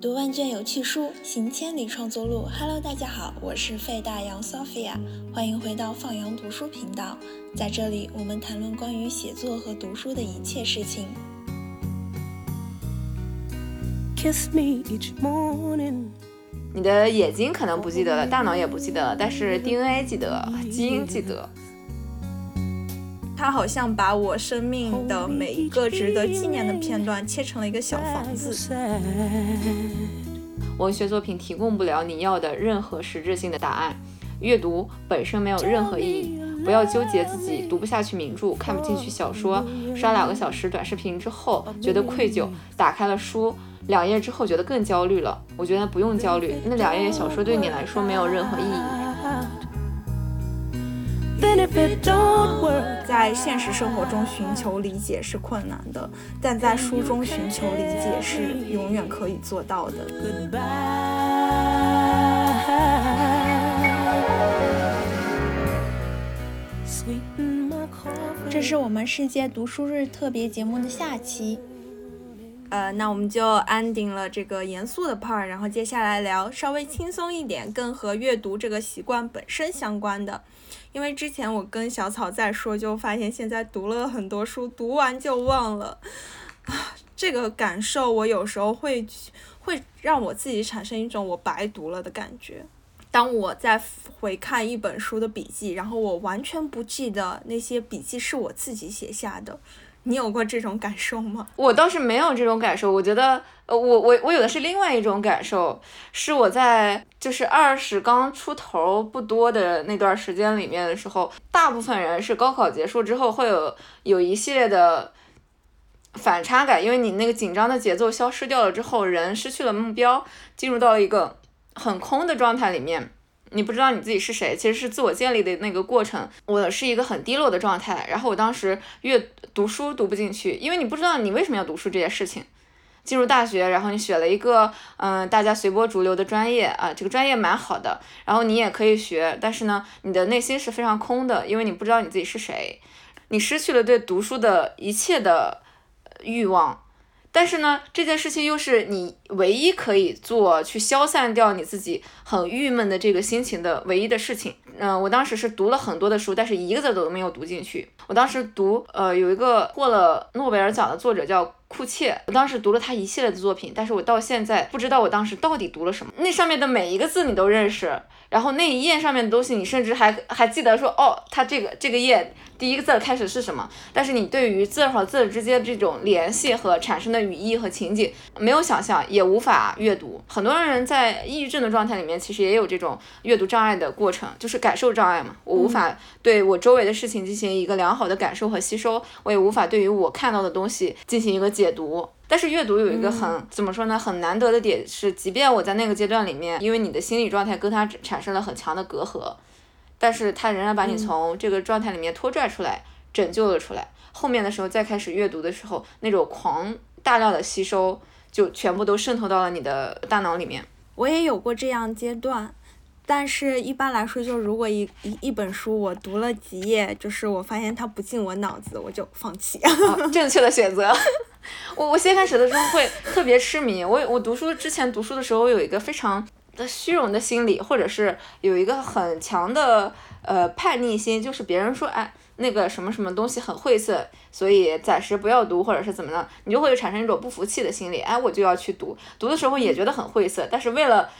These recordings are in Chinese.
读万卷有趣书，行千里创作路。Hello，大家好，我是费大洋 Sophia，欢迎回到放羊读书频道。在这里，我们谈论关于写作和读书的一切事情。Kiss me each morning。你的眼睛可能不记得了，大脑也不记得了，但是 DNA 记得，基因记得。它好像把我生命的每一个值得纪念的片段切成了一个小房子。文学作品提供不了你要的任何实质性的答案，阅读本身没有任何意义。不要纠结自己读不下去名著，看不进去小说，刷两个小时短视频之后觉得愧疚，打开了书两页之后觉得更焦虑了。我觉得不用焦虑，那两页小说对你来说没有任何意义。在现实生活中寻求理解是困难的，但在书中寻求理解是永远可以做到的。这是我们世界读书日特别节目的下期。呃，那我们就安定了这个严肃的 part，然后接下来聊稍微轻松一点，更和阅读这个习惯本身相关的。因为之前我跟小草在说，就发现现在读了很多书，读完就忘了，啊，这个感受我有时候会会让我自己产生一种我白读了的感觉。当我在回看一本书的笔记，然后我完全不记得那些笔记是我自己写下的。你有过这种感受吗？我倒是没有这种感受。我觉得，呃，我我我有的是另外一种感受，是我在就是二十刚出头不多的那段时间里面的时候，大部分人是高考结束之后会有有一系列的反差感，因为你那个紧张的节奏消失掉了之后，人失去了目标，进入到了一个很空的状态里面。你不知道你自己是谁，其实是自我建立的那个过程。我是一个很低落的状态，然后我当时越读书读不进去，因为你不知道你为什么要读书这件事情。进入大学，然后你选了一个嗯大家随波逐流的专业啊，这个专业蛮好的，然后你也可以学，但是呢，你的内心是非常空的，因为你不知道你自己是谁，你失去了对读书的一切的欲望。但是呢，这件事情又是你唯一可以做去消散掉你自己很郁闷的这个心情的唯一的事情。嗯，我当时是读了很多的书，但是一个字都没有读进去。我当时读，呃，有一个获了诺贝尔奖的作者叫库切，我当时读了他一系列的作品，但是我到现在不知道我当时到底读了什么。那上面的每一个字你都认识，然后那一页上面的东西你甚至还还记得说，哦，他这个这个页。第一个字开始是什么？但是你对于字和字之间这种联系和产生的语义和情景没有想象，也无法阅读。很多人在抑郁症的状态里面，其实也有这种阅读障碍的过程，就是感受障碍嘛。我无法对我周围的事情进行一个良好的感受和吸收，我也无法对于我看到的东西进行一个解读。但是阅读有一个很怎么说呢？很难得的点是，即便我在那个阶段里面，因为你的心理状态跟它产生了很强的隔阂。但是它仍然把你从这个状态里面拖拽出来，拯救了出来。后面的时候再开始阅读的时候，那种狂大量的吸收就全部都渗透到了你的大脑里面。我也有过这样阶段，但是一般来说，就是如果一一一本书我读了几页，就是我发现它不进我脑子，我就放弃。正确的选择。我我先开始的时候会特别痴迷。我我读书之前读书的时候，有一个非常。的虚荣的心理，或者是有一个很强的呃叛逆心，就是别人说哎那个什么什么东西很晦涩，所以暂时不要读，或者是怎么的，你就会产生一种不服气的心理，哎我就要去读，读的时候也觉得很晦涩，但是为了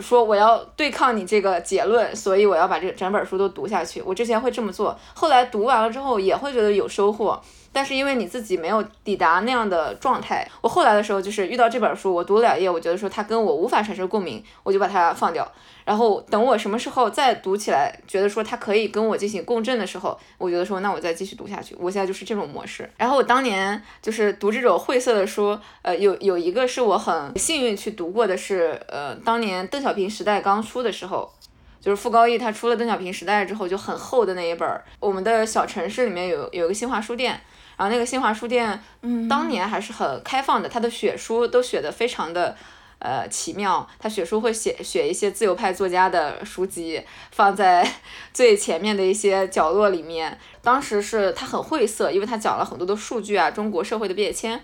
说我要对抗你这个结论，所以我要把这整本书都读下去。我之前会这么做，后来读完了之后也会觉得有收获。但是因为你自己没有抵达那样的状态，我后来的时候就是遇到这本书，我读了两页，我觉得说它跟我无法产生共鸣，我就把它放掉。然后等我什么时候再读起来，觉得说它可以跟我进行共振的时候，我觉得说那我再继续读下去。我现在就是这种模式。然后我当年就是读这种晦涩的书，呃，有有一个是我很幸运去读过的是，呃，当年邓小平时代刚出的时候，就是傅高义他出了邓小平时代之后就很厚的那一本儿。我们的小城市里面有有一个新华书店。然后那个新华书店，嗯当年还是很开放的，他的选书都选的非常的，呃奇妙。他选书会写写一些自由派作家的书籍放在 最前面的一些角落里面。当时是他很晦涩，因为他讲了很多的数据啊，中国社会的变迁。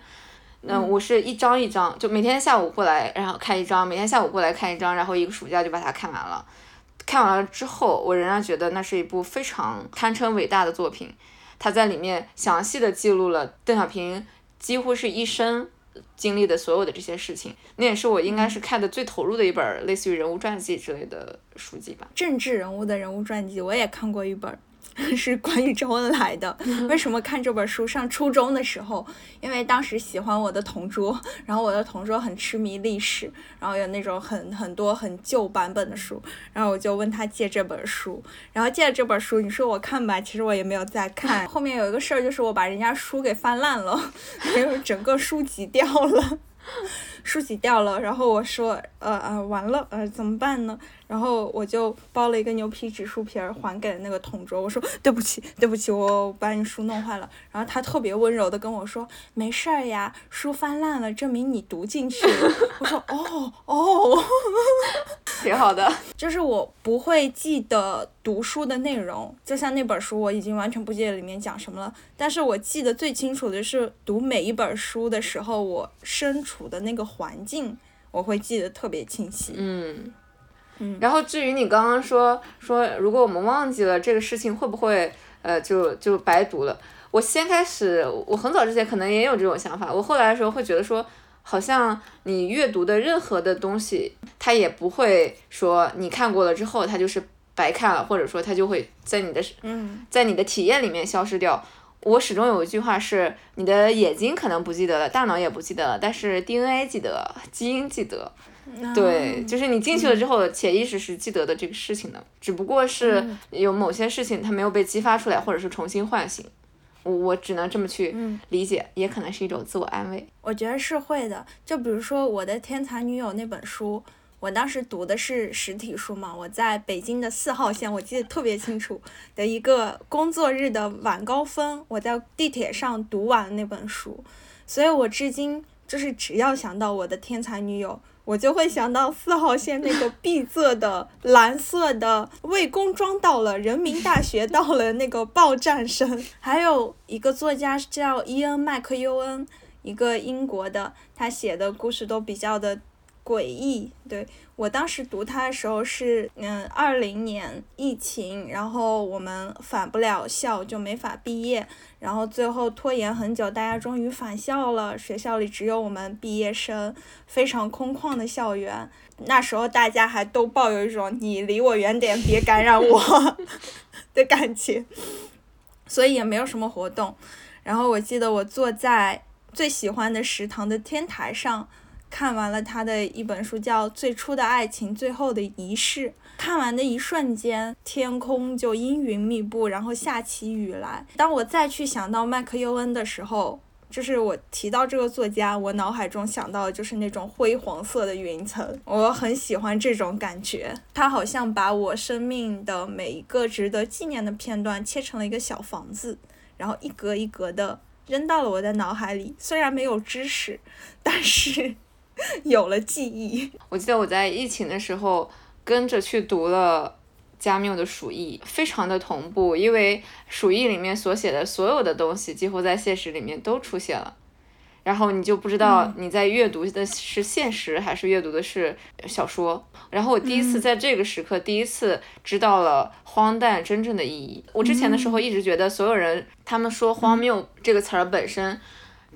那，我是一张一张，就每天下午过来，然后看一张，每天下午过来看一张，然后一个暑假就把它看完了。看完了之后，我仍然觉得那是一部非常堪称伟大的作品。他在里面详细的记录了邓小平几乎是一生经历的所有的这些事情。那也是我应该是看的最投入的一本类似于人物传记之类的书籍吧。政治人物的人物传记，我也看过一本。是关于周恩来的。为什么看这本书？上初中的时候，因为当时喜欢我的同桌，然后我的同桌很痴迷历史，然后有那种很很多很旧版本的书，然后我就问他借这本书，然后借了这本书，你说我看吧，其实我也没有再看。后面有一个事儿，就是我把人家书给翻烂了，就是整个书籍掉了。书籍掉了，然后我说，呃呃，完了，呃，怎么办呢？然后我就包了一个牛皮纸书皮儿还给了那个同桌，我说对不起，对不起，我把你书弄坏了。然后他特别温柔的跟我说，没事儿呀，书翻烂了，证明你读进去了。我说，哦哦。挺好的，就是我不会记得读书的内容，就像那本书，我已经完全不记得里面讲什么了。但是我记得最清楚的是读每一本书的时候，我身处的那个环境，我会记得特别清晰。嗯嗯。然后至于你刚刚说说，如果我们忘记了这个事情，会不会呃就就白读了？我先开始，我很早之前可能也有这种想法，我后来的时候会觉得说。好像你阅读的任何的东西，它也不会说你看过了之后，它就是白看了，或者说它就会在你的嗯，在你的体验里面消失掉。我始终有一句话是：你的眼睛可能不记得了，大脑也不记得了，但是 DNA 记得，基因记得。对，就是你进去了之后，潜意识是记得的这个事情的，只不过是有某些事情它没有被激发出来，或者是重新唤醒。我只能这么去理解，也可能是一种自我安慰。我觉得是会的。就比如说《我的天才女友》那本书，我当时读的是实体书嘛，我在北京的四号线，我记得特别清楚的一个工作日的晚高峰，我在地铁上读完那本书，所以我至今就是只要想到我的天才女友。我就会想到四号线那个 闭塞的蓝色的魏公庄到了，人民大学到了那个报站声，还有一个作家叫伊恩麦克尤恩，一个英国的，他写的故事都比较的。诡异，对我当时读它的时候是，嗯，二零年疫情，然后我们返不了校，就没法毕业，然后最后拖延很久，大家终于返校了，学校里只有我们毕业生，非常空旷的校园，那时候大家还都抱有一种你离我远点，别感染我 的感觉，所以也没有什么活动，然后我记得我坐在最喜欢的食堂的天台上。看完了他的一本书，叫《最初的爱情，最后的仪式》。看完的一瞬间，天空就阴云密布，然后下起雨来。当我再去想到麦克尤恩的时候，就是我提到这个作家，我脑海中想到的就是那种灰黄色的云层。我很喜欢这种感觉，他好像把我生命的每一个值得纪念的片段切成了一个小房子，然后一格一格的扔到了我的脑海里。虽然没有知识，但是。有了记忆，我记得我在疫情的时候跟着去读了加缪的《鼠疫》，非常的同步，因为《鼠疫》里面所写的所有的东西几乎在现实里面都出现了，然后你就不知道你在阅读的是现实还是阅读的是小说。然后我第一次在这个时刻，第一次知道了荒诞真正的意义。我之前的时候一直觉得所有人他们说荒谬这个词儿本身。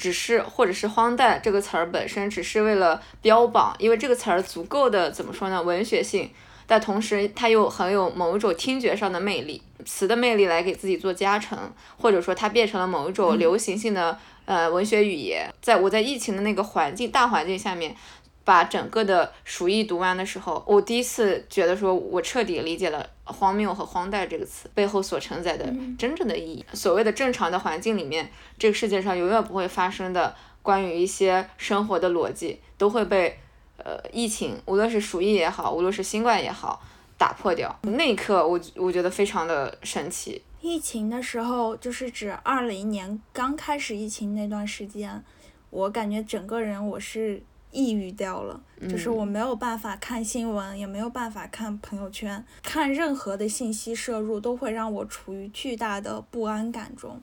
只是，或者是荒诞这个词儿本身，只是为了标榜，因为这个词儿足够的怎么说呢？文学性，但同时它又很有某一种听觉上的魅力，词的魅力来给自己做加成，或者说它变成了某一种流行性的呃文学语言。在我在疫情的那个环境大环境下面。把整个的《鼠疫》读完的时候，我第一次觉得说，我彻底理解了“荒谬”和“荒诞”这个词背后所承载的真正的意义。所谓的正常的环境里面，这个世界上永远不会发生的关于一些生活的逻辑，都会被呃疫情，无论是鼠疫也好，无论是新冠也好，打破掉。那一刻，我我觉得非常的神奇。疫情的时候，就是指二零年刚开始疫情那段时间，我感觉整个人我是。抑郁掉了，就是我没有办法看新闻，也没有办法看朋友圈，看任何的信息摄入都会让我处于巨大的不安感中。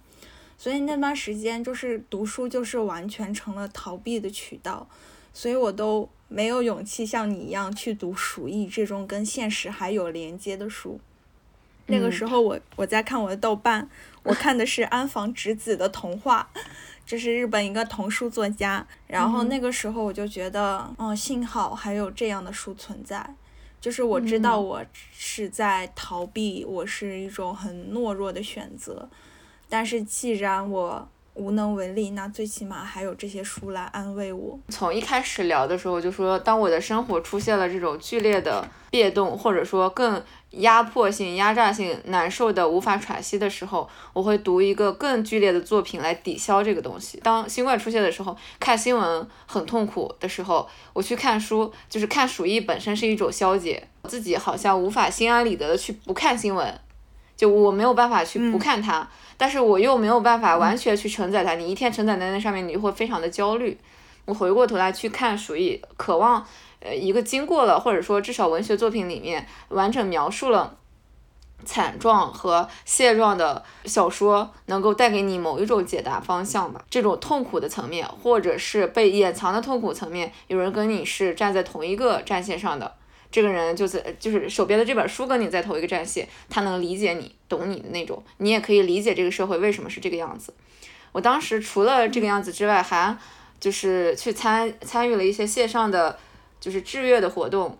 所以那段时间就是读书，就是完全成了逃避的渠道，所以我都没有勇气像你一样去读《鼠疫》这种跟现实还有连接的书。那个时候我我在看我的豆瓣，我看的是安房直子的童话，这是日本一个童书作家。然后那个时候我就觉得，哦，幸好还有这样的书存在，就是我知道我是在逃避，我是一种很懦弱的选择。但是既然我无能为力，那最起码还有这些书来安慰我。从一开始聊的时候就说，当我的生活出现了这种剧烈的变动，或者说更压迫性、压榨性、难受的无法喘息的时候，我会读一个更剧烈的作品来抵消这个东西。当新冠出现的时候，看新闻很痛苦的时候，我去看书，就是看鼠疫本身是一种消解，自己好像无法心安理得的去不看新闻，就我没有办法去不看它。但是我又没有办法完全去承载它，你一天承载在那上面，你就会非常的焦虑。我回过头来去看，属于渴望，呃，一个经过了，或者说至少文学作品里面完整描述了惨状和现状的小说，能够带给你某一种解答方向吧。这种痛苦的层面，或者是被掩藏的痛苦层面，有人跟你是站在同一个战线上的。这个人就是就是手边的这本书跟你在同一个战线，他能理解你，懂你的那种，你也可以理解这个社会为什么是这个样子。我当时除了这个样子之外，还就是去参参与了一些线上的就是志愿的活动，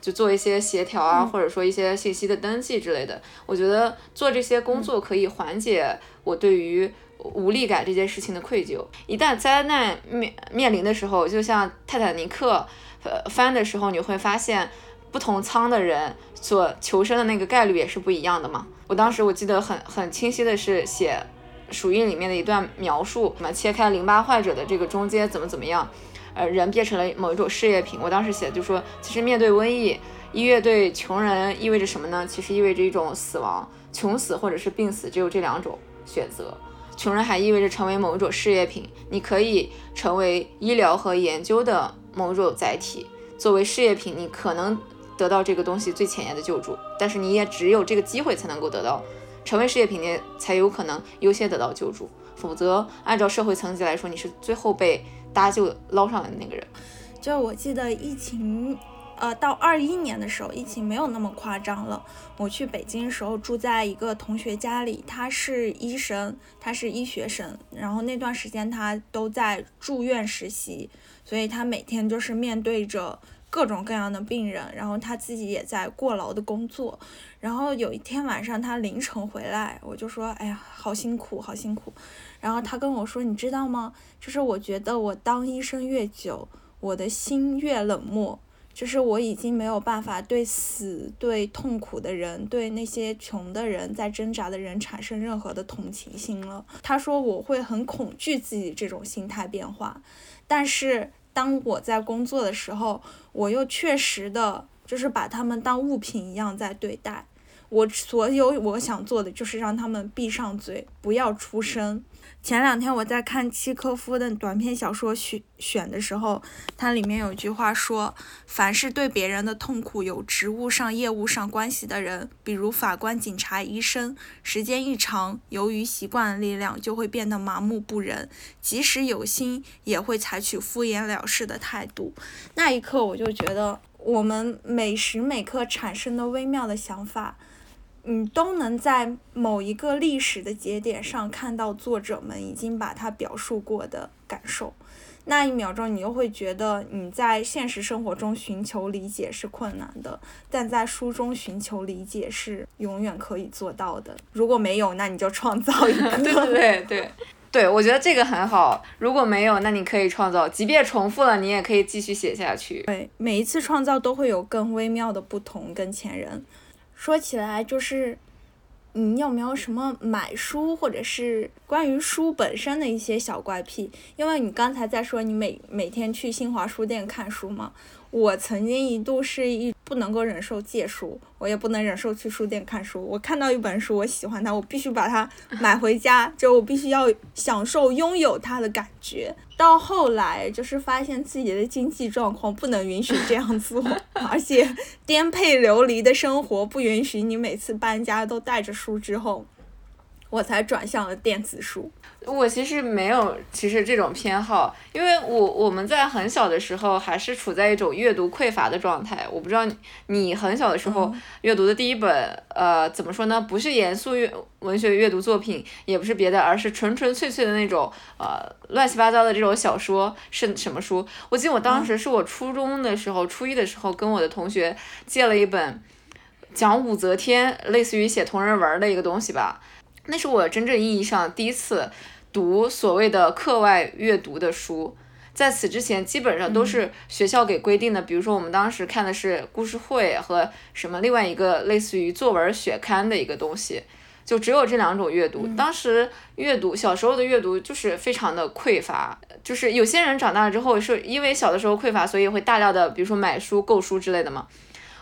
就做一些协调啊，或者说一些信息的登记之类的。我觉得做这些工作可以缓解我对于无力感这件事情的愧疚。一旦灾难面面临的时候，就像泰坦尼克呃翻的时候，你会发现。不同舱的人所求生的那个概率也是不一样的嘛。我当时我记得很很清晰的是写《鼠疫》里面的一段描述，什么切开淋巴患者的这个中间怎么怎么样，呃，人变成了某一种事业品。我当时写就说，其实面对瘟疫，医院对穷人意味着什么呢？其实意味着一种死亡，穷死或者是病死，只有这两种选择。穷人还意味着成为某一种事业品，你可以成为医疗和研究的某种载体，作为事业品，你可能。得到这个东西最前沿的救助，但是你也只有这个机会才能够得到，成为事业品你才有可能优先得到救助，否则按照社会层级来说，你是最后被搭救捞上来的那个人。就我记得疫情，呃，到二一年的时候，疫情没有那么夸张了。我去北京的时候住在一个同学家里，他是医生，他是医学生，然后那段时间他都在住院实习，所以他每天就是面对着。各种各样的病人，然后他自己也在过劳的工作，然后有一天晚上他凌晨回来，我就说，哎呀，好辛苦，好辛苦。然后他跟我说，你知道吗？就是我觉得我当医生越久，我的心越冷漠，就是我已经没有办法对死、对痛苦的人、对那些穷的人在挣扎的人产生任何的同情心了。他说我会很恐惧自己这种心态变化，但是。当我在工作的时候，我又确实的，就是把他们当物品一样在对待。我所有我想做的，就是让他们闭上嘴，不要出声。前两天我在看契科夫的短篇小说选选的时候，它里面有句话说：“凡是对别人的痛苦有职务上、业务上关系的人，比如法官、警察、医生，时间一长，由于习惯的力量，就会变得麻木不仁，即使有心，也会采取敷衍了事的态度。”那一刻，我就觉得我们每时每刻产生的微妙的想法。你都能在某一个历史的节点上看到作者们已经把它表述过的感受，那一秒钟你又会觉得你在现实生活中寻求理解是困难的，但在书中寻求理解是永远可以做到的。如果没有，那你就创造一个。对对对，对我觉得这个很好。如果没有，那你可以创造，即便重复了，你也可以继续写下去。对，每一次创造都会有更微妙的不同跟前人。说起来就是，你有没有什么买书或者是关于书本身的一些小怪癖？因为你刚才在说你每每天去新华书店看书嘛。我曾经一度是一不能够忍受借书，我也不能忍受去书店看书。我看到一本书，我喜欢它，我必须把它买回家，就我必须要享受拥有它的感觉。到后来就是发现自己的经济状况不能允许这样做，而且颠沛流离的生活不允许你每次搬家都带着书之后，我才转向了电子书。我其实没有，其实这种偏好，因为我我们在很小的时候还是处在一种阅读匮乏的状态。我不知道你很小的时候阅读的第一本，呃，怎么说呢？不是严肃阅文学阅读作品，也不是别的，而是纯纯粹粹的那种，呃，乱七八糟的这种小说是什么书？我记得我当时是我初中的时候，初一的时候跟我的同学借了一本讲武则天，类似于写同人文的一个东西吧。那是我真正意义上第一次。读所谓的课外阅读的书，在此之前基本上都是学校给规定的。比如说，我们当时看的是故事会和什么另外一个类似于作文学刊的一个东西，就只有这两种阅读。当时阅读小时候的阅读就是非常的匮乏，就是有些人长大了之后是因为小的时候匮乏，所以会大量的比如说买书、购书之类的嘛。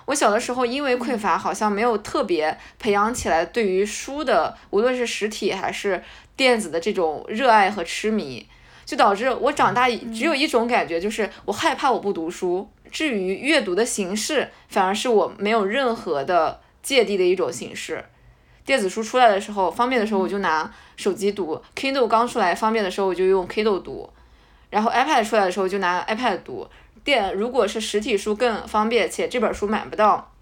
我小的时候因为匮乏，好像没有特别培养起来对于书的，无论是实体还是。电子的这种热爱和痴迷，就导致我长大只有一种感觉，就是我害怕我不读书。至于阅读的形式，反而是我没有任何的芥蒂的一种形式。电子书出来的时候，方便的时候我就拿手机读；Kindle 刚出来方便的时候，我就用 Kindle 读；然后 iPad 出来的时候就拿 iPad 读。电如果是实体书更方便，且这本书买不到。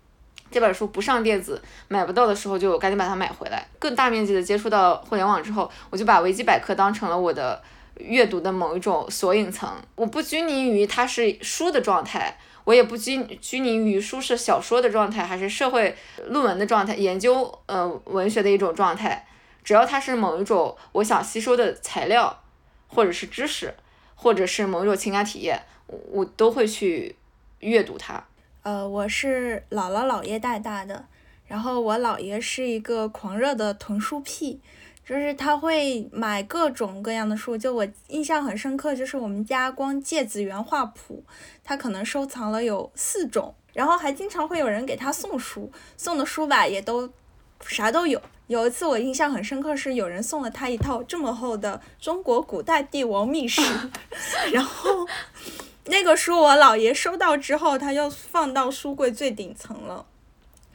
这本书不上电子，买不到的时候就赶紧把它买回来。更大面积的接触到互联网之后，我就把维基百科当成了我的阅读的某一种索引层。我不拘泥于它是书的状态，我也不拘拘泥于书是小说的状态还是社会论文的状态，研究呃文学的一种状态。只要它是某一种我想吸收的材料，或者是知识，或者是某一种情感体验，我都会去阅读它。呃，我是姥姥姥爷带大的，然后我姥爷是一个狂热的囤书癖，就是他会买各种各样的书。就我印象很深刻，就是我们家光芥子园画谱，他可能收藏了有四种，然后还经常会有人给他送书，送的书吧也都啥都有。有一次我印象很深刻，是有人送了他一套这么厚的中国古代帝王秘史，然后。那个书我姥爷收到之后，他就放到书柜最顶层了。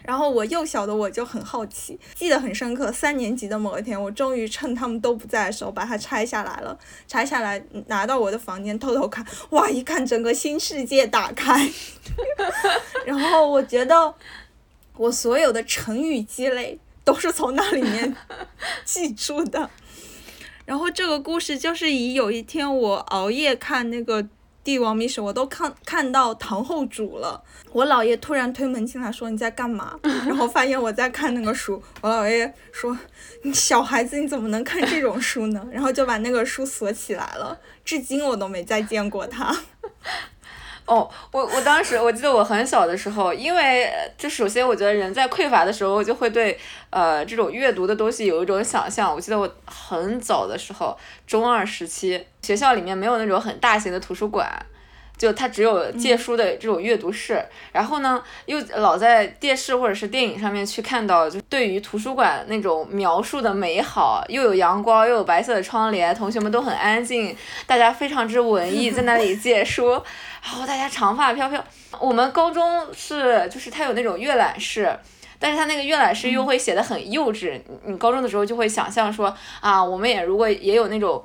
然后我幼小的我就很好奇，记得很深刻。三年级的某一天，我终于趁他们都不在的时候把它拆下来了。拆下来拿到我的房间偷偷看，哇！一看整个新世界打开。然后我觉得我所有的成语积累都是从那里面 记住的。然后这个故事就是以有一天我熬夜看那个。帝王秘史我都看看到唐后主了，我姥爷突然推门进来，说你在干嘛？然后发现我在看那个书，我姥爷说，你小孩子你怎么能看这种书呢？然后就把那个书锁起来了，至今我都没再见过他。哦，我我当时我记得我很小的时候，因为就首先我觉得人在匮乏的时候就会对呃这种阅读的东西有一种想象。我记得我很早的时候，中二时期，学校里面没有那种很大型的图书馆。就它只有借书的这种阅读室，然后呢，又老在电视或者是电影上面去看到，就对于图书馆那种描述的美好，又有阳光，又有白色的窗帘，同学们都很安静，大家非常之文艺，在那里借书，然后大家长发飘飘。我们高中是，就是它有那种阅览室，但是他那个阅览室又会写的很幼稚，你高中的时候就会想象说，啊，我们也如果也有那种。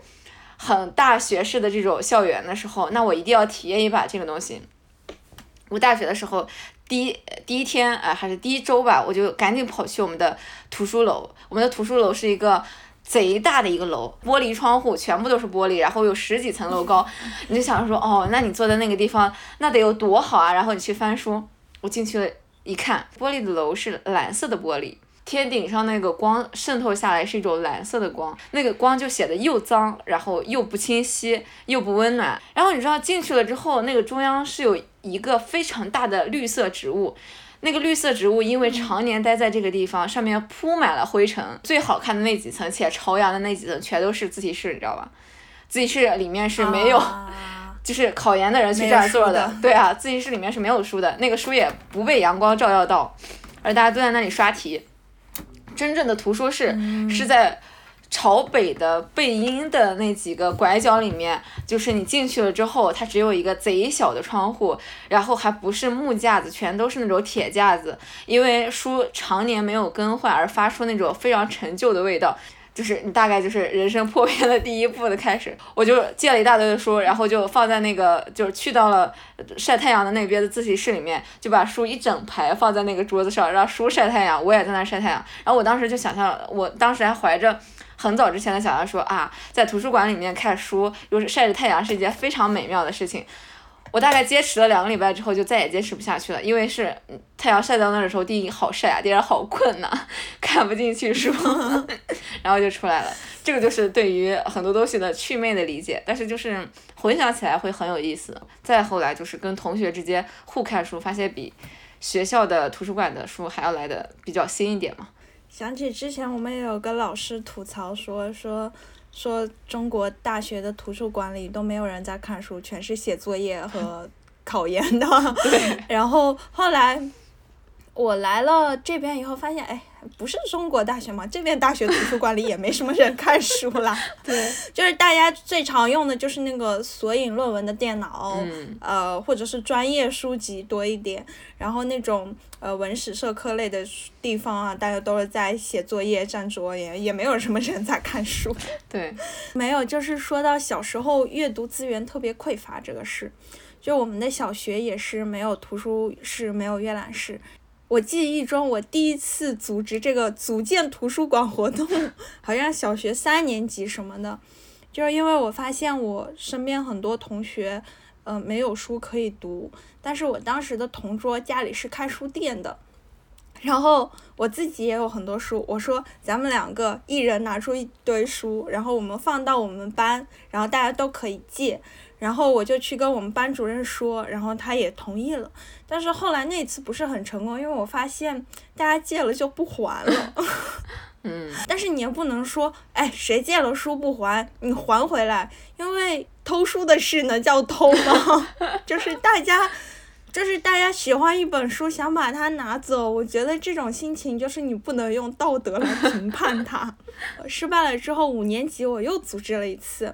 很大学式的这种校园的时候，那我一定要体验一把这个东西。我大学的时候，第一第一天啊，还是第一周吧，我就赶紧跑去我们的图书楼。我们的图书楼是一个贼大的一个楼，玻璃窗户全部都是玻璃，然后有十几层楼高。你就想说，哦，那你坐在那个地方，那得有多好啊！然后你去翻书，我进去了一看，玻璃的楼是蓝色的玻璃。天顶上那个光渗透下来是一种蓝色的光，那个光就显得又脏，然后又不清晰，又不温暖。然后你知道进去了之后，那个中央是有一个非常大的绿色植物，那个绿色植物因为常年待在这个地方，上面铺满了灰尘。最好看的那几层且朝阳的那几层全都是自习室，你知道吧？自习室里面是没有，就是考研的人去这儿坐的。对啊，自习室里面是没有书的，那个书也不被阳光照耀到，而大家都在那里刷题。真正的图书室是在朝北的背阴的那几个拐角里面，就是你进去了之后，它只有一个贼小的窗户，然后还不是木架子，全都是那种铁架子，因为书常年没有更换而发出那种非常陈旧的味道。就是你大概就是人生破灭的第一步的开始，我就借了一大堆的书，然后就放在那个就是去到了晒太阳的那边的自习室里面，就把书一整排放在那个桌子上，让书晒太阳，我也在那晒太阳。然后我当时就想象，我当时还怀着很早之前的想象说啊，在图书馆里面看书又是晒着太阳是一件非常美妙的事情。我大概坚持了两个礼拜之后，就再也坚持不下去了，因为是太阳晒到那儿的时候，第一好晒啊，第二好困呐，看不进去书，然后就出来了。这个就是对于很多东西的祛魅的理解，但是就是回想起来会很有意思。再后来就是跟同学之间互看书，发现比学校的图书馆的书还要来的比较新一点嘛。想起之前我们也有个老师吐槽说说。说中国大学的图书馆里都没有人在看书，全是写作业和 考研的。然后后来我来了这边以后，发现哎，不是中国大学嘛，这边大学图书馆里也没什么人看书啦。对，就是大家最常用的就是那个索引论文的电脑，呃，或者是专业书籍多一点。然后那种呃文史社科类的地方啊，大家都是在写作业、占桌，也也没有什么人在看书。对，没有，就是说到小时候阅读资源特别匮乏这个事，就我们的小学也是没有图书室、没有阅览室。我记忆中，我第一次组织这个组建图书馆活动，好像小学三年级什么的，就是因为我发现我身边很多同学，呃，没有书可以读。但是我当时的同桌家里是开书店的，然后我自己也有很多书。我说咱们两个一人拿出一堆书，然后我们放到我们班，然后大家都可以借。然后我就去跟我们班主任说，然后他也同意了。但是后来那次不是很成功，因为我发现大家借了就不还了。嗯。但是你也不能说，哎，谁借了书不还，你还回来，因为偷书的事能叫偷吗？就是大家。就是大家喜欢一本书，想把它拿走，我觉得这种心情就是你不能用道德来评判它。失败了之后，五年级我又组织了一次，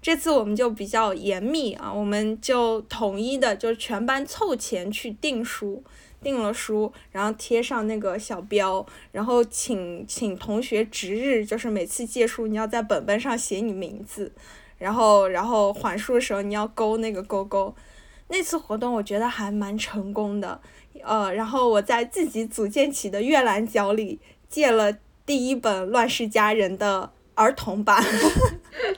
这次我们就比较严密啊，我们就统一的，就全班凑钱去订书，订了书，然后贴上那个小标，然后请请同学值日，就是每次借书你要在本本上写你名字，然后然后还书的时候你要勾那个勾勾。那次活动我觉得还蛮成功的，呃，然后我在自己组建起的阅览角里借了第一本《乱世佳人》的儿童版，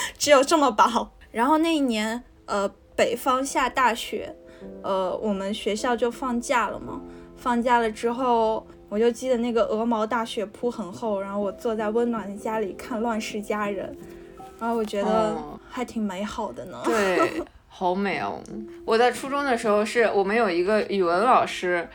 只有这么薄。然后那一年，呃，北方下大雪，呃，我们学校就放假了嘛。放假了之后，我就记得那个鹅毛大雪铺很厚，然后我坐在温暖的家里看《乱世佳人》，然后我觉得还挺美好的呢。对。好美哦！我在初中的时候，是我们有一个语文老师，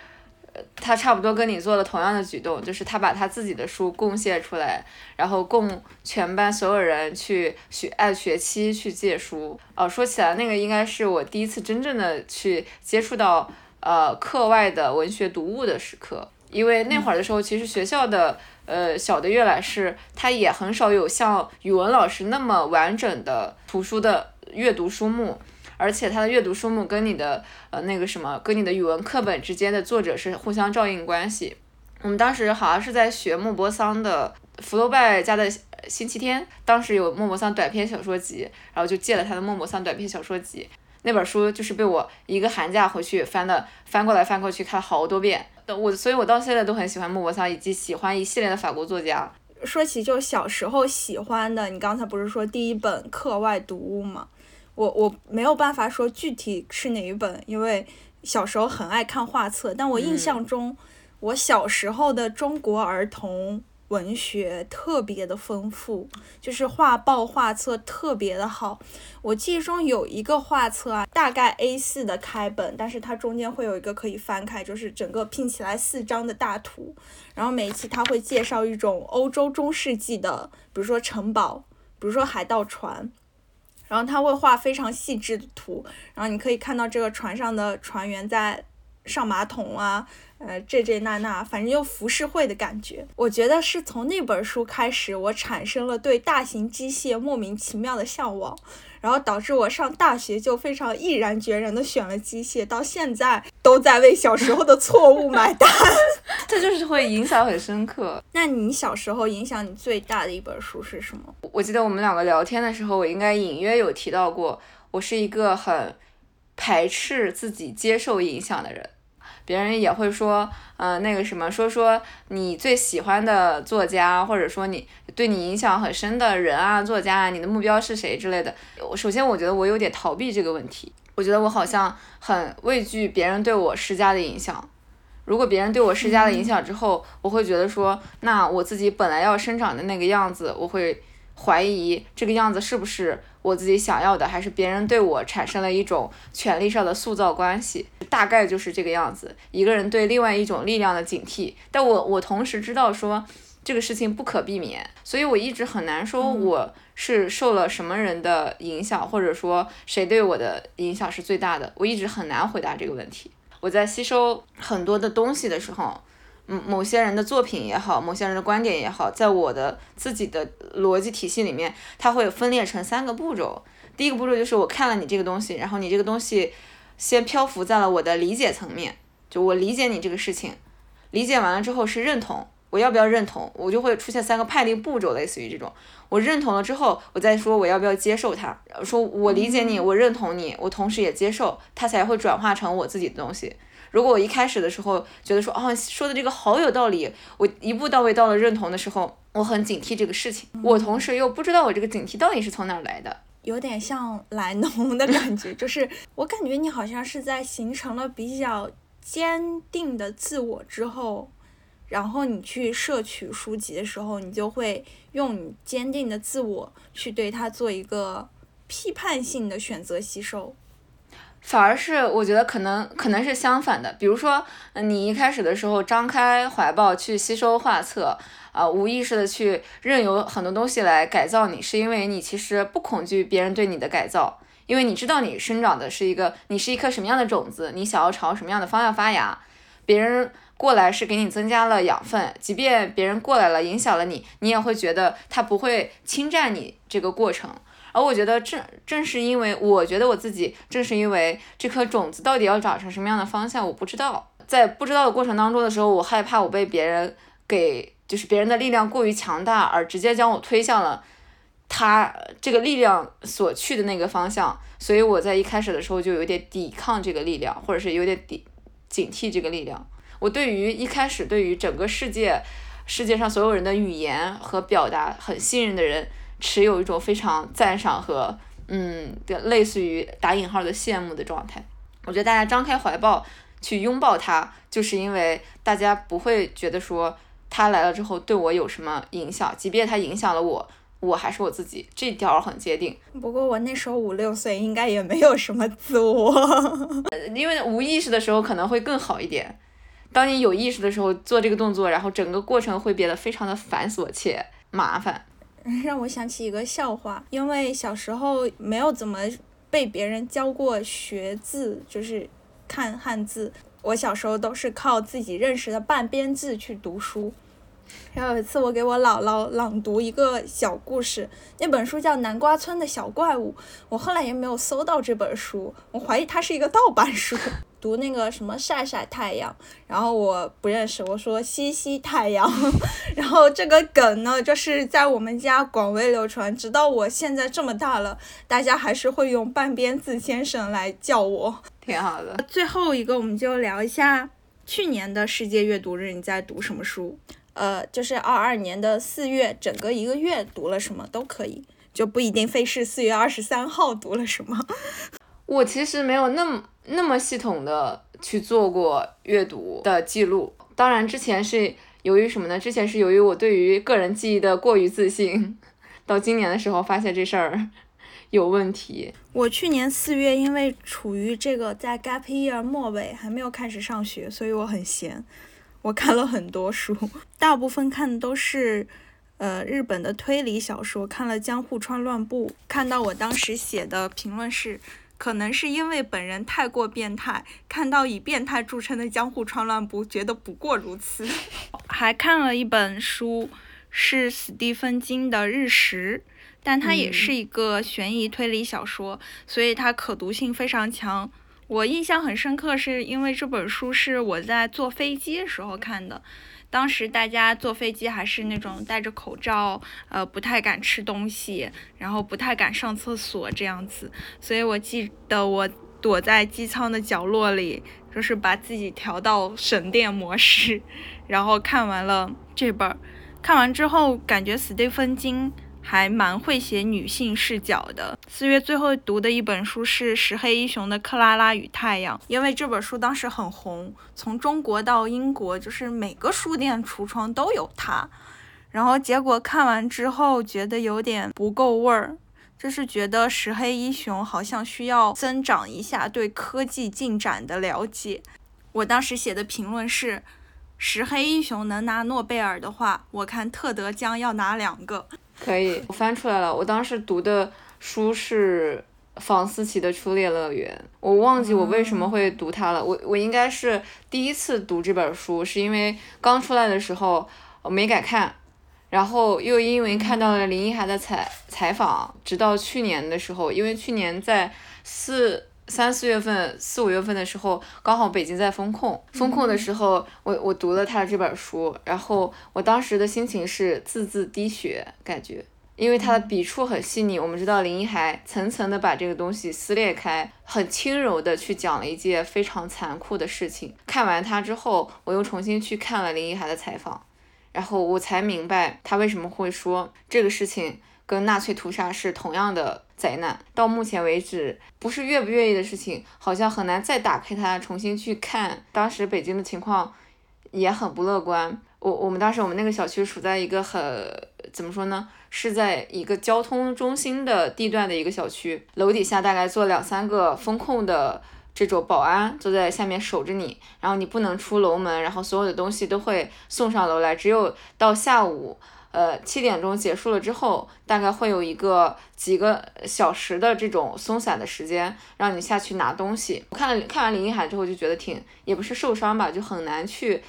他差不多跟你做了同样的举动，就是他把他自己的书贡献出来，然后供全班所有人去学按学期去借书。哦，说起来，那个应该是我第一次真正的去接触到呃课外的文学读物的时刻，因为那会儿的时候，其实学校的呃小的阅览室，它也很少有像语文老师那么完整的图书的阅读书目。而且它的阅读书目跟你的呃那个什么，跟你的语文课本之间的作者是互相照应关系。我们当时好像是在学莫泊桑的福楼拜家的星期天，当时有莫泊桑短篇小说集，然后就借了他的莫泊桑短篇小说集。那本书就是被我一个寒假回去翻的，翻过来翻过去看了好多遍。我所以，我到现在都很喜欢莫泊桑，以及喜欢一系列的法国作家。说起就小时候喜欢的，你刚才不是说第一本课外读物吗？我我没有办法说具体是哪一本，因为小时候很爱看画册。但我印象中，我小时候的中国儿童文学特别的丰富，就是画报画册特别的好。我记忆中有一个画册啊，大概 A 四的开本，但是它中间会有一个可以翻开，就是整个拼起来四张的大图。然后每一期它会介绍一种欧洲中世纪的，比如说城堡，比如说海盗船。然后他会画非常细致的图，然后你可以看到这个船上的船员在上马桶啊，呃，这这那那，反正就浮世绘的感觉。我觉得是从那本书开始，我产生了对大型机械莫名其妙的向往。然后导致我上大学就非常毅然决然的选了机械，到现在都在为小时候的错误买单。这就是会影响很深刻。那你小时候影响你最大的一本书是什么？我记得我们两个聊天的时候，我应该隐约有提到过，我是一个很排斥自己接受影响的人。别人也会说，嗯，那个什么，说说你最喜欢的作家，或者说你对你影响很深的人啊，作家啊，你的目标是谁之类的。首先，我觉得我有点逃避这个问题。我觉得我好像很畏惧别人对我施加的影响。如果别人对我施加了影响之后，我会觉得说，那我自己本来要生长的那个样子，我会怀疑这个样子是不是。我自己想要的，还是别人对我产生了一种权力上的塑造关系，大概就是这个样子。一个人对另外一种力量的警惕，但我我同时知道说这个事情不可避免，所以我一直很难说我是受了什么人的影响，或者说谁对我的影响是最大的，我一直很难回答这个问题。我在吸收很多的东西的时候。嗯，某些人的作品也好，某些人的观点也好，在我的自己的逻辑体系里面，它会分裂成三个步骤。第一个步骤就是我看了你这个东西，然后你这个东西先漂浮在了我的理解层面，就我理解你这个事情，理解完了之后是认同，我要不要认同，我就会出现三个判定步骤，类似于这种。我认同了之后，我再说我要不要接受它，说我理解你，我认同你，我同时也接受，它才会转化成我自己的东西。如果我一开始的时候觉得说，哦，说的这个好有道理，我一步到位到了认同的时候，我很警惕这个事情，我同时又不知道我这个警惕到底是从哪儿来的，有点像来农的感觉，就是我感觉你好像是在形成了比较坚定的自我之后，然后你去摄取书籍的时候，你就会用你坚定的自我去对它做一个批判性的选择吸收。反而是我觉得可能可能是相反的，比如说，你一开始的时候张开怀抱去吸收画册，啊，无意识的去任由很多东西来改造你，是因为你其实不恐惧别人对你的改造，因为你知道你生长的是一个，你是一颗什么样的种子，你想要朝什么样的方向发芽，别人过来是给你增加了养分，即便别人过来了影响了你，你也会觉得他不会侵占你这个过程。而我觉得正正是因为我觉得我自己正是因为这颗种子到底要长成什么样的方向，我不知道，在不知道的过程当中的时候，我害怕我被别人给就是别人的力量过于强大，而直接将我推向了他这个力量所去的那个方向，所以我在一开始的时候就有点抵抗这个力量，或者是有点抵警惕这个力量。我对于一开始对于整个世界世界上所有人的语言和表达很信任的人。持有一种非常赞赏和嗯的类似于打引号的羡慕的状态，我觉得大家张开怀抱去拥抱他，就是因为大家不会觉得说他来了之后对我有什么影响，即便他影响了我，我还是我自己，这条很坚定。不过我那时候五六岁，应该也没有什么自我，因为无意识的时候可能会更好一点，当你有意识的时候做这个动作，然后整个过程会变得非常的繁琐且麻烦。让我想起一个笑话，因为小时候没有怎么被别人教过学字，就是看汉字。我小时候都是靠自己认识的半边字去读书。然后有一次，我给我姥姥朗读一个小故事，那本书叫《南瓜村的小怪物》。我后来也没有搜到这本书，我怀疑它是一个盗版书。读那个什么晒晒太阳，然后我不认识，我说西西太阳。然后这个梗呢，就是在我们家广为流传，直到我现在这么大了，大家还是会用半边字先生来叫我。挺好的。最后一个，我们就聊一下去年的世界阅读日，你在读什么书？呃，就是二二年的四月，整个一个月读了什么都可以，就不一定非是四月二十三号读了什么。我其实没有那么那么系统的去做过阅读的记录，当然之前是由于什么呢？之前是由于我对于个人记忆的过于自信，到今年的时候发现这事儿 有问题。我去年四月因为处于这个在 gap year 末尾，还没有开始上学，所以我很闲。我看了很多书，大部分看的都是，呃，日本的推理小说。看了《江户川乱步》，看到我当时写的评论是，可能是因为本人太过变态，看到以变态著称的江户川乱步，觉得不过如此。还看了一本书，是史蒂芬金的《日食》，但它也是一个悬疑推理小说，所以它可读性非常强。我印象很深刻，是因为这本书是我在坐飞机的时候看的。当时大家坐飞机还是那种戴着口罩，呃，不太敢吃东西，然后不太敢上厕所这样子。所以我记得我躲在机舱的角落里，就是把自己调到省电模式，然后看完了这本儿。看完之后，感觉斯蒂芬金。还蛮会写女性视角的。四月最后读的一本书是石黑一雄的《克拉拉与太阳》，因为这本书当时很红，从中国到英国，就是每个书店橱窗都有它。然后结果看完之后，觉得有点不够味儿，就是觉得石黑一雄好像需要增长一下对科技进展的了解。我当时写的评论是：石黑一雄能拿诺贝尔的话，我看特德·江要拿两个。可以，我翻出来了。我当时读的书是房思琪的《初恋乐园》，我忘记我为什么会读它了。我我应该是第一次读这本书，是因为刚出来的时候我没敢看，然后又因为看到了林一涵的采采访，直到去年的时候，因为去年在四。三四月份、四五月份的时候，刚好北京在封控，封控的时候，我我读了他的这本书，然后我当时的心情是字字滴血，感觉，因为他的笔触很细腻。我们知道林一海层层的把这个东西撕裂开，很轻柔的去讲了一件非常残酷的事情。看完他之后，我又重新去看了林一海的采访，然后我才明白他为什么会说这个事情跟纳粹屠杀是同样的。灾难到目前为止不是愿不愿意的事情，好像很难再打开它重新去看。当时北京的情况也很不乐观。我我们当时我们那个小区处在一个很怎么说呢？是在一个交通中心的地段的一个小区，楼底下大概坐两三个风控的这种保安坐在下面守着你，然后你不能出楼门，然后所有的东西都会送上楼来，只有到下午。呃，七点钟结束了之后，大概会有一个几个小时的这种松散的时间，让你下去拿东西。我看了看完林一海之后，就觉得挺也不是受伤吧，就很难去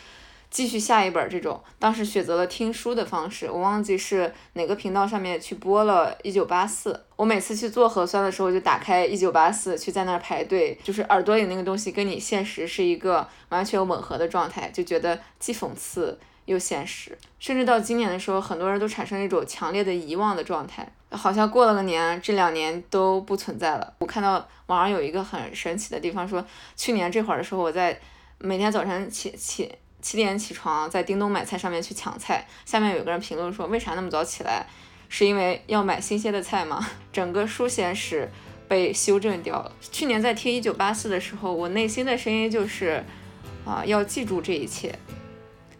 继续下一本这种。当时选择了听书的方式，我忘记是哪个频道上面去播了《一九八四》。我每次去做核酸的时候，就打开《一九八四》去在那儿排队，就是耳朵里那个东西跟你现实是一个完全吻合的状态，就觉得既讽刺。又现实，甚至到今年的时候，很多人都产生一种强烈的遗忘的状态，好像过了个年，这两年都不存在了。我看到网上有一个很神奇的地方，说去年这会儿的时候，我在每天早晨起起七点起床，在叮咚买菜上面去抢菜，下面有个人评论说，为啥那么早起来？是因为要买新鲜的菜吗？整个书写史被修正掉了。去年在听一九八四的时候，我内心的声音就是，啊，要记住这一切。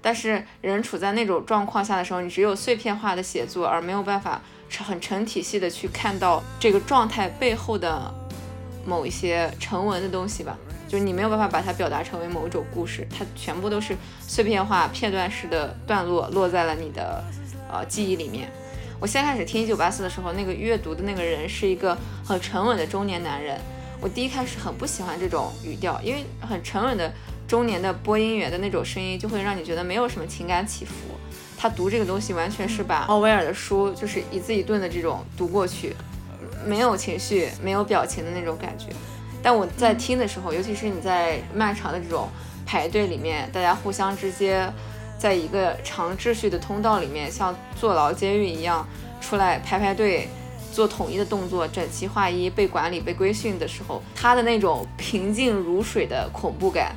但是人处在那种状况下的时候，你只有碎片化的写作，而没有办法很成体系的去看到这个状态背后的某一些成文的东西吧。就是你没有办法把它表达成为某一种故事，它全部都是碎片化、片段式的段落落在了你的呃记忆里面。我先开始听一九八四的时候，那个阅读的那个人是一个很沉稳的中年男人。我第一开始很不喜欢这种语调，因为很沉稳的。中年的播音员的那种声音，就会让你觉得没有什么情感起伏。他读这个东西，完全是把奥威尔的书，就是一字一顿的这种读过去，没有情绪、没有表情的那种感觉。但我在听的时候，尤其是你在漫长的这种排队里面，大家互相之间，在一个长秩序的通道里面，像坐牢监狱一样出来排排队，做统一的动作，整齐划一，被管理、被规训的时候，他的那种平静如水的恐怖感。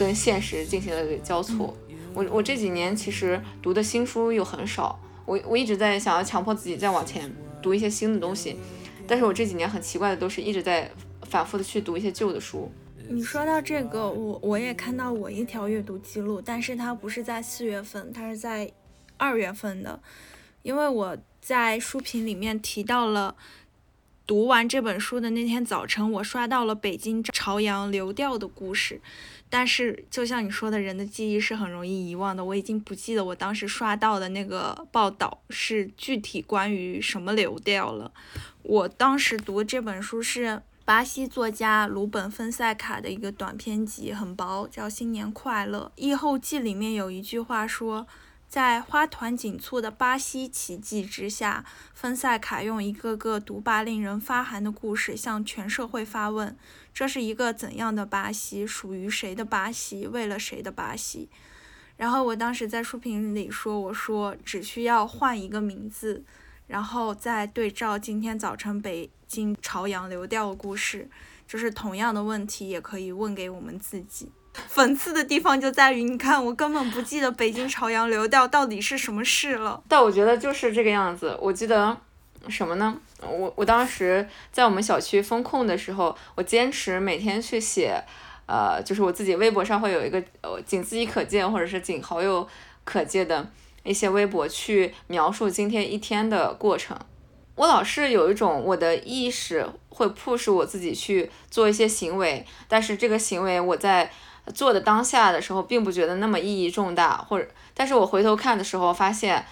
跟现实进行了交错。我我这几年其实读的新书又很少，我我一直在想要强迫自己再往前读一些新的东西，但是我这几年很奇怪的都是一直在反复的去读一些旧的书。你说到这个，我我也看到我一条阅读记录，但是它不是在四月份，它是在二月份的，因为我在书评里面提到了。读完这本书的那天早晨，我刷到了北京朝阳流调的故事，但是就像你说的，人的记忆是很容易遗忘的，我已经不记得我当时刷到的那个报道是具体关于什么流调了。我当时读这本书是。巴西作家鲁本·芬塞卡的一个短篇集，很薄，叫《新年快乐》。译后记里面有一句话说，在花团锦簇的巴西奇迹之下，芬塞卡用一个个独霸令人发寒的故事向全社会发问：这是一个怎样的巴西？属于谁的巴西？为了谁的巴西？然后我当时在书评里说：“我说只需要换一个名字。”然后再对照今天早晨北京朝阳流调的故事，就是同样的问题也可以问给我们自己。讽刺的地方就在于，你看我根本不记得北京朝阳流调到底是什么事了。但我觉得就是这个样子。我记得什么呢？我我当时在我们小区封控的时候，我坚持每天去写，呃，就是我自己微博上会有一个呃仅自己可见或者是仅好友可见的。一些微博去描述今天一天的过程，我老是有一种我的意识会迫使我自己去做一些行为，但是这个行为我在做的当下的时候并不觉得那么意义重大，或者，但是我回头看的时候发现，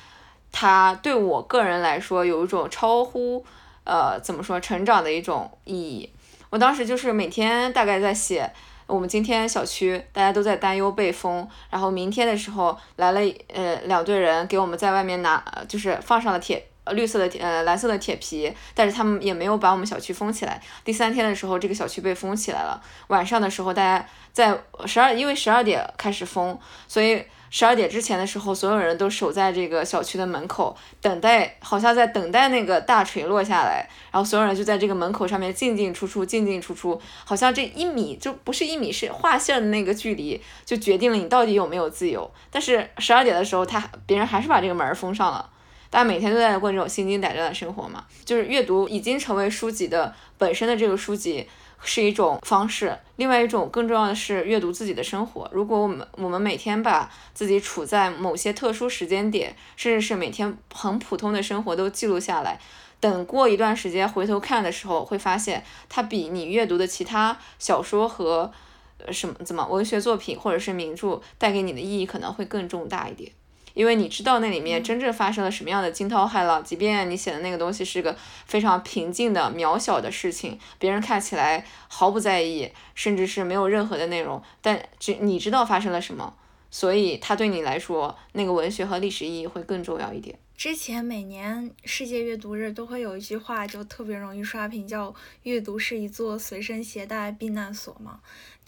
它对我个人来说有一种超乎呃怎么说成长的一种意义。我当时就是每天大概在写。我们今天小区大家都在担忧被封，然后明天的时候来了呃两队人给我们在外面拿，就是放上了铁绿色的呃蓝色的铁皮，但是他们也没有把我们小区封起来。第三天的时候，这个小区被封起来了。晚上的时候，大家在十二因为十二点开始封，所以。十二点之前的时候，所有人都守在这个小区的门口，等待，好像在等待那个大锤落下来。然后所有人就在这个门口上面进进出出，进进出出，好像这一米就不是一米，是划线的那个距离，就决定了你到底有没有自由。但是十二点的时候，他别人还是把这个门封上了。大家每天都在过这种心惊胆战的生活嘛，就是阅读已经成为书籍的本身的这个书籍。是一种方式，另外一种更重要的是阅读自己的生活。如果我们我们每天把自己处在某些特殊时间点，甚至是每天很普通的生活都记录下来，等过一段时间回头看的时候，会发现它比你阅读的其他小说和呃什么怎么文学作品或者是名著带给你的意义可能会更重大一点。因为你知道那里面真正发生了什么样的惊涛骇浪，即便你写的那个东西是个非常平静的渺小的事情，别人看起来毫不在意，甚至是没有任何的内容，但只你知道发生了什么，所以它对你来说，那个文学和历史意义会更重要一点。之前每年世界阅读日都会有一句话，就特别容易刷屏，叫“阅读是一座随身携带避难所”嘛。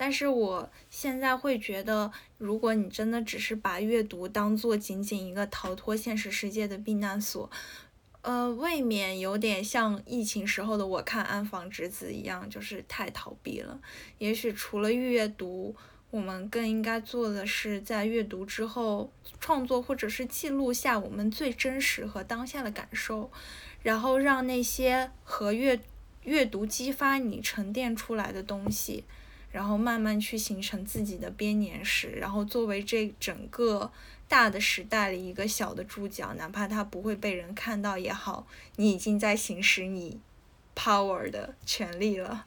但是我现在会觉得，如果你真的只是把阅读当做仅仅一个逃脱现实世界的避难所，呃，未免有点像疫情时候的我看《安房之子》一样，就是太逃避了。也许除了阅读，我们更应该做的是在阅读之后创作，或者是记录下我们最真实和当下的感受，然后让那些和阅阅读激发你沉淀出来的东西。然后慢慢去形成自己的编年史，然后作为这整个大的时代里一个小的注脚，哪怕它不会被人看到也好，你已经在行使你 power 的权利了。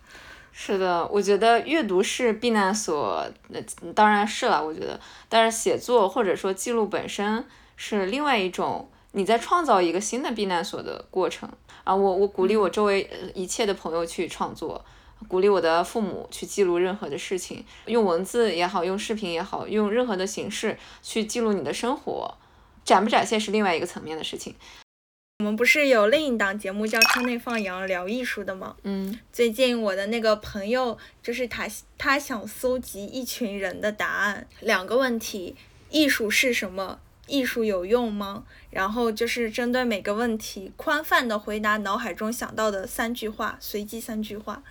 是的，我觉得阅读是避难所，那当然是了，我觉得，但是写作或者说记录本身是另外一种你在创造一个新的避难所的过程啊。我我鼓励我周围一切的朋友去创作。鼓励我的父母去记录任何的事情，用文字也好，用视频也好，用任何的形式去记录你的生活，展不展现是另外一个层面的事情。我们不是有另一档节目叫《车内放羊聊艺术》的吗？嗯，最近我的那个朋友就是他，他想搜集一群人的答案，两个问题：艺术是什么？艺术有用吗？然后就是针对每个问题宽泛的回答脑海中想到的三句话，随机三句话。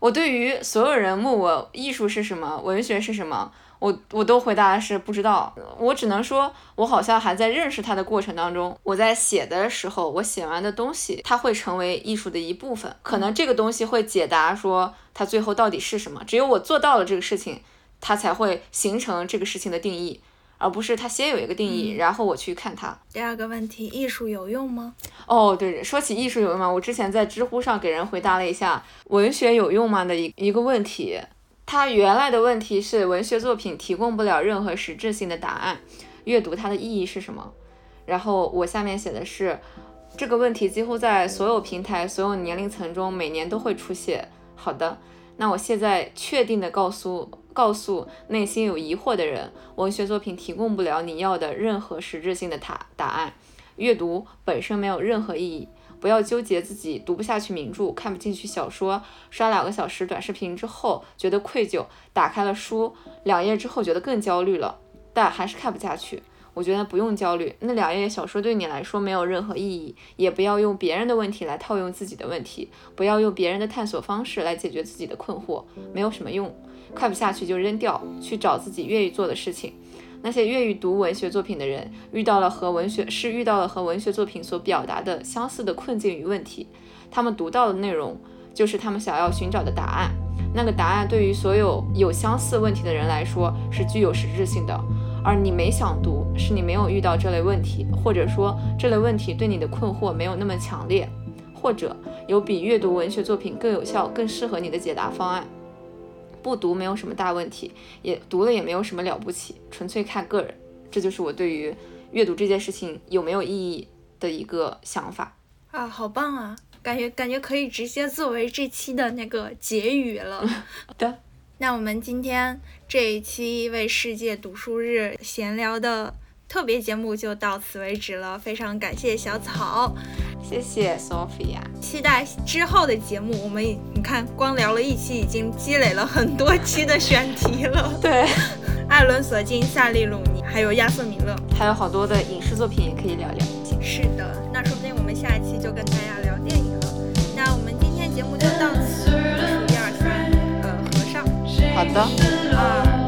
我对于所有人问我艺术是什么，文学是什么，我我都回答是不知道。我只能说，我好像还在认识它的过程当中。我在写的时候，我写完的东西，它会成为艺术的一部分。可能这个东西会解答说它最后到底是什么。只有我做到了这个事情，它才会形成这个事情的定义。而不是他先有一个定义，然后我去看它。第二个问题，艺术有用吗？哦，对，说起艺术有用吗？我之前在知乎上给人回答了一下“文学有用吗”的一一个问题。他原来的问题是文学作品提供不了任何实质性的答案，阅读它的意义是什么？然后我下面写的是，这个问题几乎在所有平台、所有年龄层中每年都会出现。好的，那我现在确定的告诉告诉内心有疑惑的人，文学作品提供不了你要的任何实质性的答答案，阅读本身没有任何意义。不要纠结自己读不下去名著，看不进去小说，刷两个小时短视频之后觉得愧疚，打开了书两页之后觉得更焦虑了，但还是看不下去。我觉得不用焦虑，那两页小说对你来说没有任何意义，也不要用别人的问题来套用自己的问题，不要用别人的探索方式来解决自己的困惑，没有什么用。看不下去就扔掉，去找自己愿意做的事情。那些愿意读文学作品的人，遇到了和文学是遇到了和文学作品所表达的相似的困境与问题，他们读到的内容就是他们想要寻找的答案。那个答案对于所有有相似问题的人来说是具有实质性的，而你没想读，是你没有遇到这类问题，或者说这类问题对你的困惑没有那么强烈，或者有比阅读文学作品更有效、更适合你的解答方案。不读没有什么大问题，也读了也没有什么了不起，纯粹看个人。这就是我对于阅读这件事情有没有意义的一个想法啊，好棒啊！感觉感觉可以直接作为这期的那个结语了。好 的，那我们今天这一期为世界读书日闲聊的特别节目就到此为止了，非常感谢小草。谢谢 Sophia，期待之后的节目。我们你看，光聊了一期，已经积累了很多期的选题了。对，艾伦·索金、萨利·鲁尼，还有亚瑟·米勒，还有好多的影视作品也可以聊聊。是的，那说不定我们下一期就跟大家聊电影了。那我们今天节目就到此，数一二三，呃，合上。好的。啊。